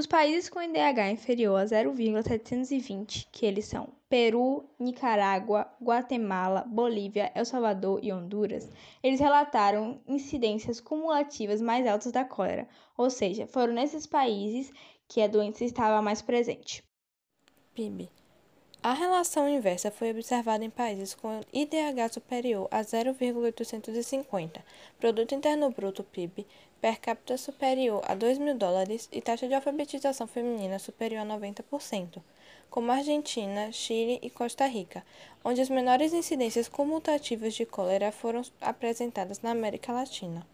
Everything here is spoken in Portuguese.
Os países com IDH inferior a 0,720, que eles são Peru, Nicarágua, Guatemala, Bolívia, El Salvador e Honduras, eles relataram incidências cumulativas mais altas da cólera, ou seja, foram nesses países que a doença estava mais presente. PIB. A relação inversa foi observada em países com IDH superior a 0,850, Produto Interno Bruto PIB per capita superior a 2 mil dólares e taxa de alfabetização feminina superior a 90%, como Argentina, Chile e Costa Rica, onde as menores incidências cumulativas de cólera foram apresentadas na América Latina.